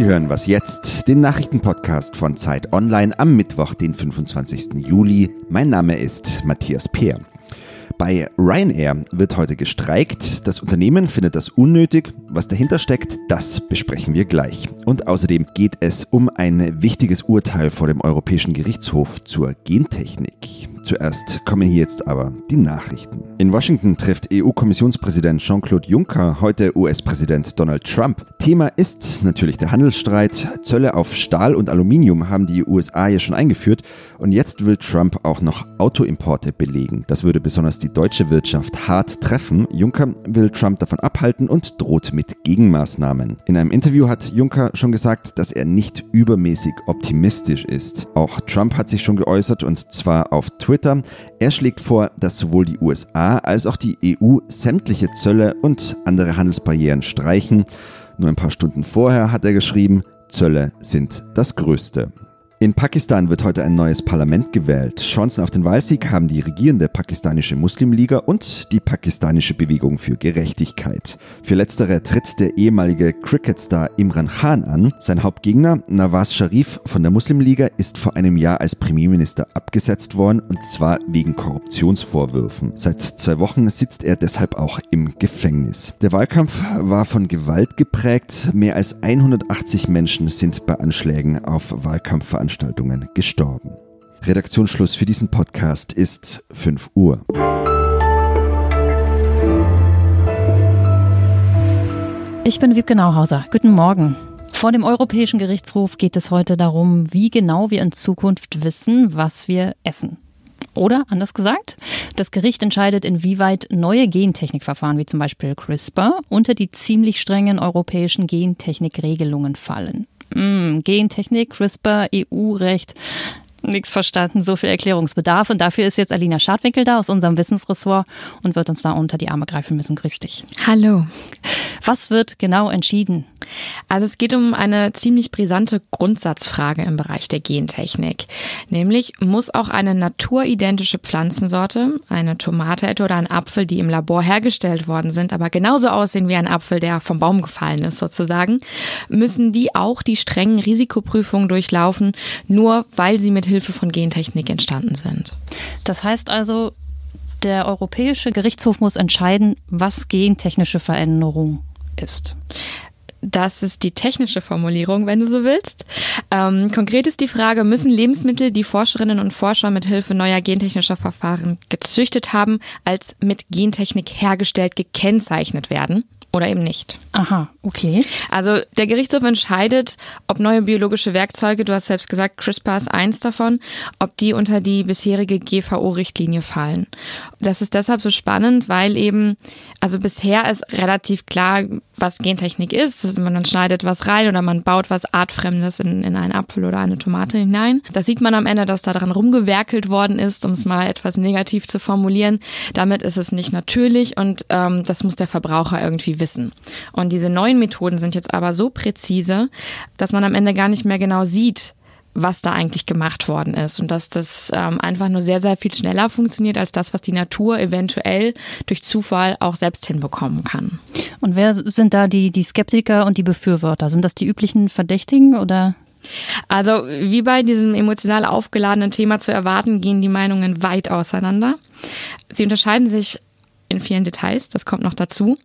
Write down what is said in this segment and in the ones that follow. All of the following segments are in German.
Sie hören was jetzt, den Nachrichtenpodcast von Zeit Online am Mittwoch, den 25. Juli. Mein Name ist Matthias Peer. Bei Ryanair wird heute gestreikt. Das Unternehmen findet das unnötig. Was dahinter steckt, das besprechen wir gleich. Und außerdem geht es um ein wichtiges Urteil vor dem Europäischen Gerichtshof zur Gentechnik. Zuerst kommen hier jetzt aber die Nachrichten. In Washington trifft EU-Kommissionspräsident Jean-Claude Juncker heute US-Präsident Donald Trump. Thema ist natürlich der Handelsstreit. Zölle auf Stahl und Aluminium haben die USA ja schon eingeführt und jetzt will Trump auch noch Autoimporte belegen. Das würde besonders die deutsche Wirtschaft hart treffen. Juncker will Trump davon abhalten und droht mit Gegenmaßnahmen. In einem Interview hat Juncker schon gesagt, dass er nicht übermäßig optimistisch ist. Auch Trump hat sich schon geäußert und zwar auf Twitter. Er schlägt vor, dass sowohl die USA als auch die EU sämtliche Zölle und andere Handelsbarrieren streichen. Nur ein paar Stunden vorher hat er geschrieben, Zölle sind das Größte. In Pakistan wird heute ein neues Parlament gewählt. Chancen auf den Wahlsieg haben die regierende pakistanische Muslimliga und die pakistanische Bewegung für Gerechtigkeit. Für letztere tritt der ehemalige Cricketstar Imran Khan an. Sein Hauptgegner Nawaz Sharif von der Muslimliga ist vor einem Jahr als Premierminister abgesetzt worden und zwar wegen Korruptionsvorwürfen. Seit zwei Wochen sitzt er deshalb auch im Gefängnis. Der Wahlkampf war von Gewalt geprägt. Mehr als 180 Menschen sind bei Anschlägen auf Wahlkampfveranstaltungen Veranstaltungen gestorben. Redaktionsschluss für diesen Podcast ist 5 Uhr. Ich bin Wiebke Nauhauser. Guten Morgen. Vor dem Europäischen Gerichtshof geht es heute darum, wie genau wir in Zukunft wissen, was wir essen. Oder anders gesagt, das Gericht entscheidet, inwieweit neue Gentechnikverfahren wie zum Beispiel CRISPR unter die ziemlich strengen europäischen Gentechnikregelungen fallen. Mm, Gentechnik, CRISPR, EU-Recht. Nichts verstanden, so viel Erklärungsbedarf. Und dafür ist jetzt Alina Schadwinkel da aus unserem Wissensressort und wird uns da unter die Arme greifen müssen. Grüß dich. Hallo. Was wird genau entschieden? Also es geht um eine ziemlich brisante Grundsatzfrage im Bereich der Gentechnik. Nämlich muss auch eine naturidentische Pflanzensorte, eine Tomate etwa oder ein Apfel, die im Labor hergestellt worden sind, aber genauso aussehen wie ein Apfel, der vom Baum gefallen ist sozusagen, müssen die auch die strengen Risikoprüfungen durchlaufen, nur weil sie mit Hilfe von Gentechnik entstanden sind. Das heißt also, der Europäische Gerichtshof muss entscheiden, was gentechnische Veränderung ist. Das ist die technische Formulierung, wenn du so willst. Ähm, konkret ist die Frage, müssen Lebensmittel, die Forscherinnen und Forscher mit Hilfe neuer gentechnischer Verfahren gezüchtet haben, als mit Gentechnik hergestellt gekennzeichnet werden? Oder eben nicht. Aha, okay. Also der Gerichtshof entscheidet, ob neue biologische Werkzeuge, du hast selbst gesagt, CRISPR ist eins davon, ob die unter die bisherige GVO-Richtlinie fallen. Das ist deshalb so spannend, weil eben, also bisher ist relativ klar, was Gentechnik ist. Man schneidet was rein oder man baut was Artfremdes in, in einen Apfel oder eine Tomate hinein. Da sieht man am Ende, dass da dran rumgewerkelt worden ist, um es mal etwas negativ zu formulieren. Damit ist es nicht natürlich und ähm, das muss der Verbraucher irgendwie wissen. Und diese neuen Methoden sind jetzt aber so präzise, dass man am Ende gar nicht mehr genau sieht, was da eigentlich gemacht worden ist und dass das ähm, einfach nur sehr, sehr viel schneller funktioniert als das, was die Natur eventuell durch Zufall auch selbst hinbekommen kann. Und wer sind da die, die Skeptiker und die Befürworter? Sind das die üblichen Verdächtigen oder? Also wie bei diesem emotional aufgeladenen Thema zu erwarten, gehen die Meinungen weit auseinander. Sie unterscheiden sich in vielen Details, das kommt noch dazu.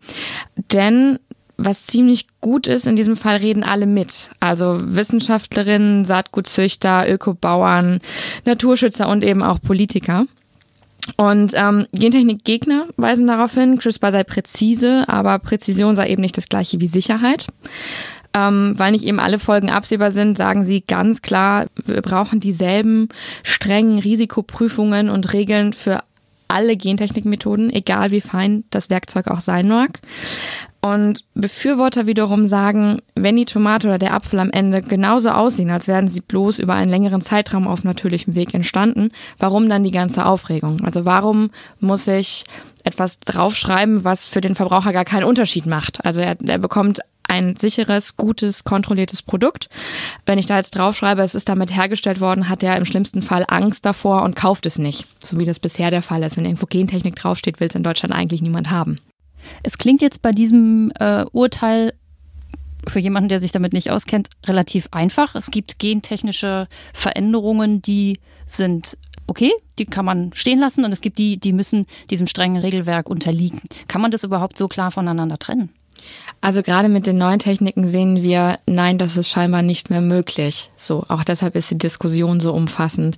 Denn was ziemlich gut ist, in diesem Fall reden alle mit. Also Wissenschaftlerinnen, Saatgutzüchter, Ökobauern, Naturschützer und eben auch Politiker. Und ähm, Gentechnik-Gegner weisen darauf hin, CRISPR sei präzise, aber Präzision sei eben nicht das gleiche wie Sicherheit. Ähm, weil nicht eben alle Folgen absehbar sind, sagen sie ganz klar, wir brauchen dieselben strengen Risikoprüfungen und Regeln für alle Gentechnikmethoden, egal wie fein das Werkzeug auch sein mag. Und Befürworter wiederum sagen, wenn die Tomate oder der Apfel am Ende genauso aussehen, als wären sie bloß über einen längeren Zeitraum auf natürlichem Weg entstanden, warum dann die ganze Aufregung? Also warum muss ich etwas draufschreiben, was für den Verbraucher gar keinen Unterschied macht? Also er, er bekommt ein sicheres, gutes, kontrolliertes Produkt. Wenn ich da jetzt draufschreibe, es ist damit hergestellt worden, hat er im schlimmsten Fall Angst davor und kauft es nicht. So wie das bisher der Fall ist. Wenn irgendwo Gentechnik draufsteht, will es in Deutschland eigentlich niemand haben. Es klingt jetzt bei diesem äh, Urteil für jemanden, der sich damit nicht auskennt, relativ einfach. Es gibt gentechnische Veränderungen, die sind okay, die kann man stehen lassen und es gibt die, die müssen diesem strengen Regelwerk unterliegen. Kann man das überhaupt so klar voneinander trennen? Also gerade mit den neuen Techniken sehen wir, nein, das ist scheinbar nicht mehr möglich. So, auch deshalb ist die Diskussion so umfassend.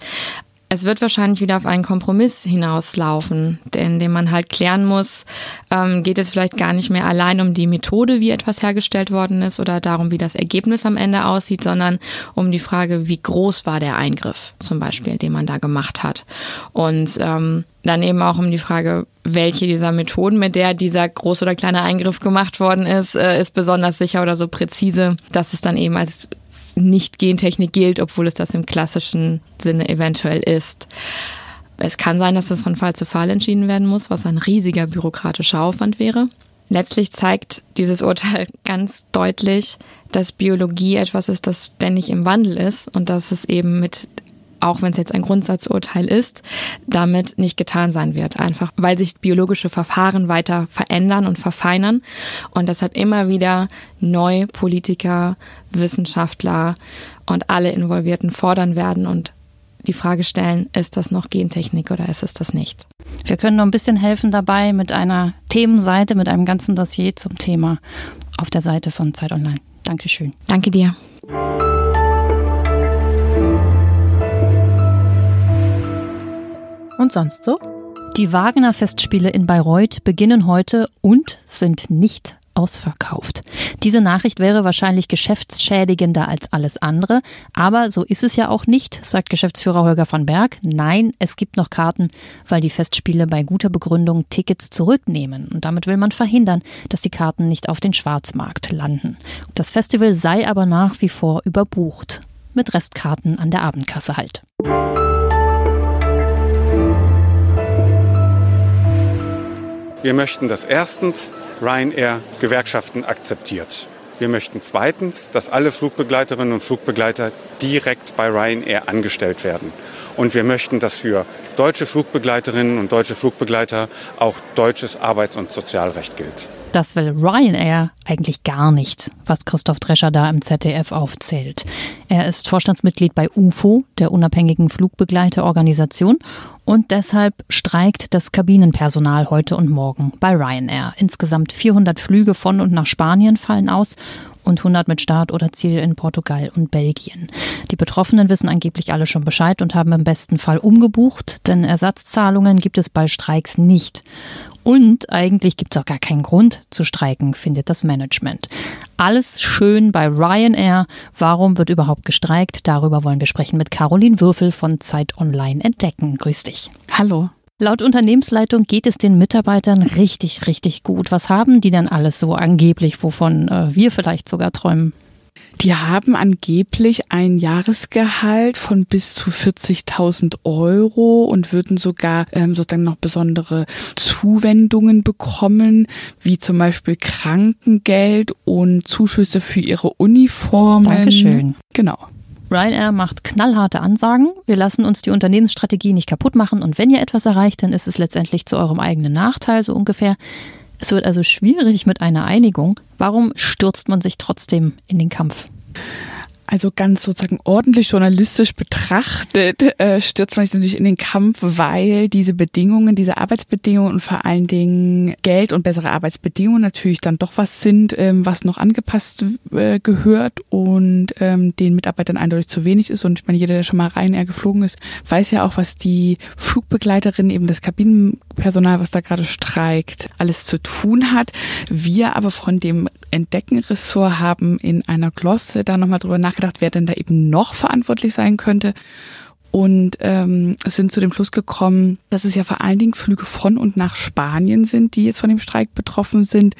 Es wird wahrscheinlich wieder auf einen Kompromiss hinauslaufen, in dem man halt klären muss, ähm, geht es vielleicht gar nicht mehr allein um die Methode, wie etwas hergestellt worden ist oder darum, wie das Ergebnis am Ende aussieht, sondern um die Frage, wie groß war der Eingriff zum Beispiel, den man da gemacht hat. Und ähm, dann eben auch um die Frage, welche dieser Methoden, mit der dieser große oder kleine Eingriff gemacht worden ist, äh, ist besonders sicher oder so präzise, dass es dann eben als nicht Gentechnik gilt, obwohl es das im klassischen Sinne eventuell ist. Es kann sein, dass das von Fall zu Fall entschieden werden muss, was ein riesiger bürokratischer Aufwand wäre. Letztlich zeigt dieses Urteil ganz deutlich, dass Biologie etwas ist, das ständig im Wandel ist und dass es eben mit auch wenn es jetzt ein Grundsatzurteil ist, damit nicht getan sein wird. Einfach weil sich biologische Verfahren weiter verändern und verfeinern und deshalb immer wieder neu Politiker, Wissenschaftler und alle Involvierten fordern werden und die Frage stellen, ist das noch Gentechnik oder ist es das nicht? Wir können noch ein bisschen helfen dabei mit einer Themenseite, mit einem ganzen Dossier zum Thema auf der Seite von Zeit Online. Dankeschön. Danke dir. Und sonst so? Die Wagner-Festspiele in Bayreuth beginnen heute und sind nicht ausverkauft. Diese Nachricht wäre wahrscheinlich geschäftsschädigender als alles andere, aber so ist es ja auch nicht, sagt Geschäftsführer Holger von Berg. Nein, es gibt noch Karten, weil die Festspiele bei guter Begründung Tickets zurücknehmen und damit will man verhindern, dass die Karten nicht auf den Schwarzmarkt landen. Das Festival sei aber nach wie vor überbucht, mit Restkarten an der Abendkasse halt. Wir möchten, dass erstens Ryanair Gewerkschaften akzeptiert. Wir möchten zweitens, dass alle Flugbegleiterinnen und Flugbegleiter direkt bei Ryanair angestellt werden. Und wir möchten, dass für deutsche Flugbegleiterinnen und deutsche Flugbegleiter auch deutsches Arbeits- und Sozialrecht gilt. Das will Ryanair eigentlich gar nicht, was Christoph Drescher da im ZDF aufzählt. Er ist Vorstandsmitglied bei UFO, der unabhängigen Flugbegleiterorganisation, und deshalb streikt das Kabinenpersonal heute und morgen bei Ryanair. Insgesamt 400 Flüge von und nach Spanien fallen aus und 100 mit Start oder Ziel in Portugal und Belgien. Die Betroffenen wissen angeblich alle schon Bescheid und haben im besten Fall umgebucht, denn Ersatzzahlungen gibt es bei Streiks nicht. Und eigentlich gibt es auch gar keinen Grund zu streiken, findet das Management. Alles schön bei Ryanair. Warum wird überhaupt gestreikt? Darüber wollen wir sprechen mit Caroline Würfel von Zeit Online entdecken. Grüß dich. Hallo. Laut Unternehmensleitung geht es den Mitarbeitern richtig, richtig gut. Was haben die denn alles so angeblich, wovon äh, wir vielleicht sogar träumen? Die haben angeblich ein Jahresgehalt von bis zu 40.000 Euro und würden sogar ähm, sozusagen noch besondere Zuwendungen bekommen, wie zum Beispiel Krankengeld und Zuschüsse für ihre Uniformen. Dankeschön. Genau. Ryanair macht knallharte Ansagen. Wir lassen uns die Unternehmensstrategie nicht kaputt machen und wenn ihr etwas erreicht, dann ist es letztendlich zu eurem eigenen Nachteil, so ungefähr. Es wird also schwierig mit einer Einigung. Warum stürzt man sich trotzdem in den Kampf? Also ganz sozusagen ordentlich journalistisch betrachtet äh, stürzt man sich natürlich in den Kampf, weil diese Bedingungen, diese Arbeitsbedingungen und vor allen Dingen Geld und bessere Arbeitsbedingungen natürlich dann doch was sind, ähm, was noch angepasst äh, gehört und ähm, den Mitarbeitern eindeutig zu wenig ist. Und ich meine, jeder, der schon mal rein eher geflogen ist, weiß ja auch, was die Flugbegleiterin, eben das Kabinenpersonal, was da gerade streikt, alles zu tun hat. Wir aber von dem Entdeckenressort haben in einer Glosse da nochmal drüber nachgedacht, wer denn da eben noch verantwortlich sein könnte und ähm, sind zu dem Schluss gekommen, dass es ja vor allen Dingen Flüge von und nach Spanien sind, die jetzt von dem Streik betroffen sind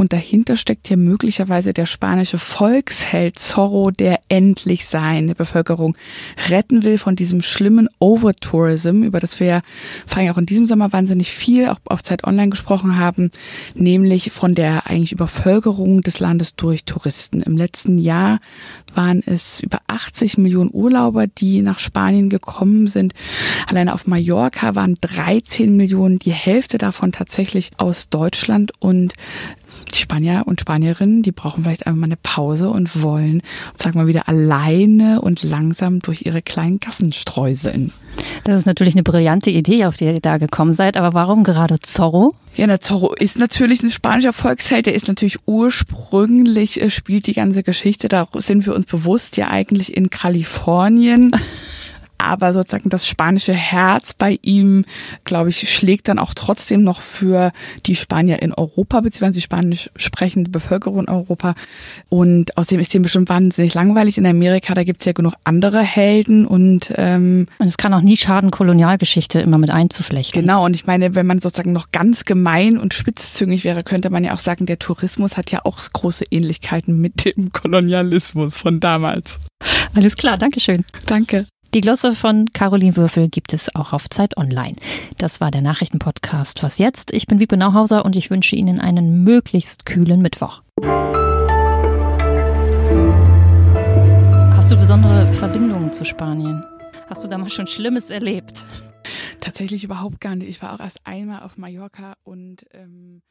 und dahinter steckt ja möglicherweise der spanische Volksheld Zorro, der endlich seine Bevölkerung retten will von diesem schlimmen Overtourism, über das wir ja vor allem auch in diesem Sommer wahnsinnig viel auch auf Zeit Online gesprochen haben, nämlich von der eigentlich Übervölkerung des Landes durch Touristen. Im letzten Jahr waren es über 80 Millionen Urlauber, die nach Spanien gekommen sind. Alleine auf Mallorca waren 13 Millionen, die Hälfte davon tatsächlich aus Deutschland und die Spanier und Spanierinnen, die brauchen vielleicht einfach mal eine Pause und wollen, sag mal, wieder alleine und langsam durch ihre kleinen Gassen streuseln. Das ist natürlich eine brillante Idee, auf die ihr da gekommen seid. Aber warum gerade Zorro? Ja, der Zorro ist natürlich ein spanischer Volksheld. Der ist natürlich ursprünglich, äh, spielt die ganze Geschichte, da sind wir uns bewusst, ja eigentlich in Kalifornien. aber sozusagen das spanische Herz bei ihm, glaube ich, schlägt dann auch trotzdem noch für die Spanier in Europa, beziehungsweise die spanisch sprechende Bevölkerung in Europa. Und außerdem ist dem bestimmt wahnsinnig langweilig in Amerika, da gibt es ja genug andere Helden und ähm, Und es kann auch nie schaden, Kolonialgeschichte immer mit einzuflechten. Genau, und ich meine, wenn man sozusagen noch ganz gemein und spitzzüngig wäre, könnte man ja auch sagen, der Tourismus hat ja auch große Ähnlichkeiten mit dem Kolonialismus von damals. Alles klar, Dankeschön. Danke. Die Glosse von Caroline Würfel gibt es auch auf Zeit Online. Das war der Nachrichtenpodcast Was jetzt? Ich bin Wiebe Nauhauser und ich wünsche Ihnen einen möglichst kühlen Mittwoch. Hast du besondere Verbindungen zu Spanien? Hast du da mal schon Schlimmes erlebt? Tatsächlich überhaupt gar nicht. Ich war auch erst einmal auf Mallorca und ähm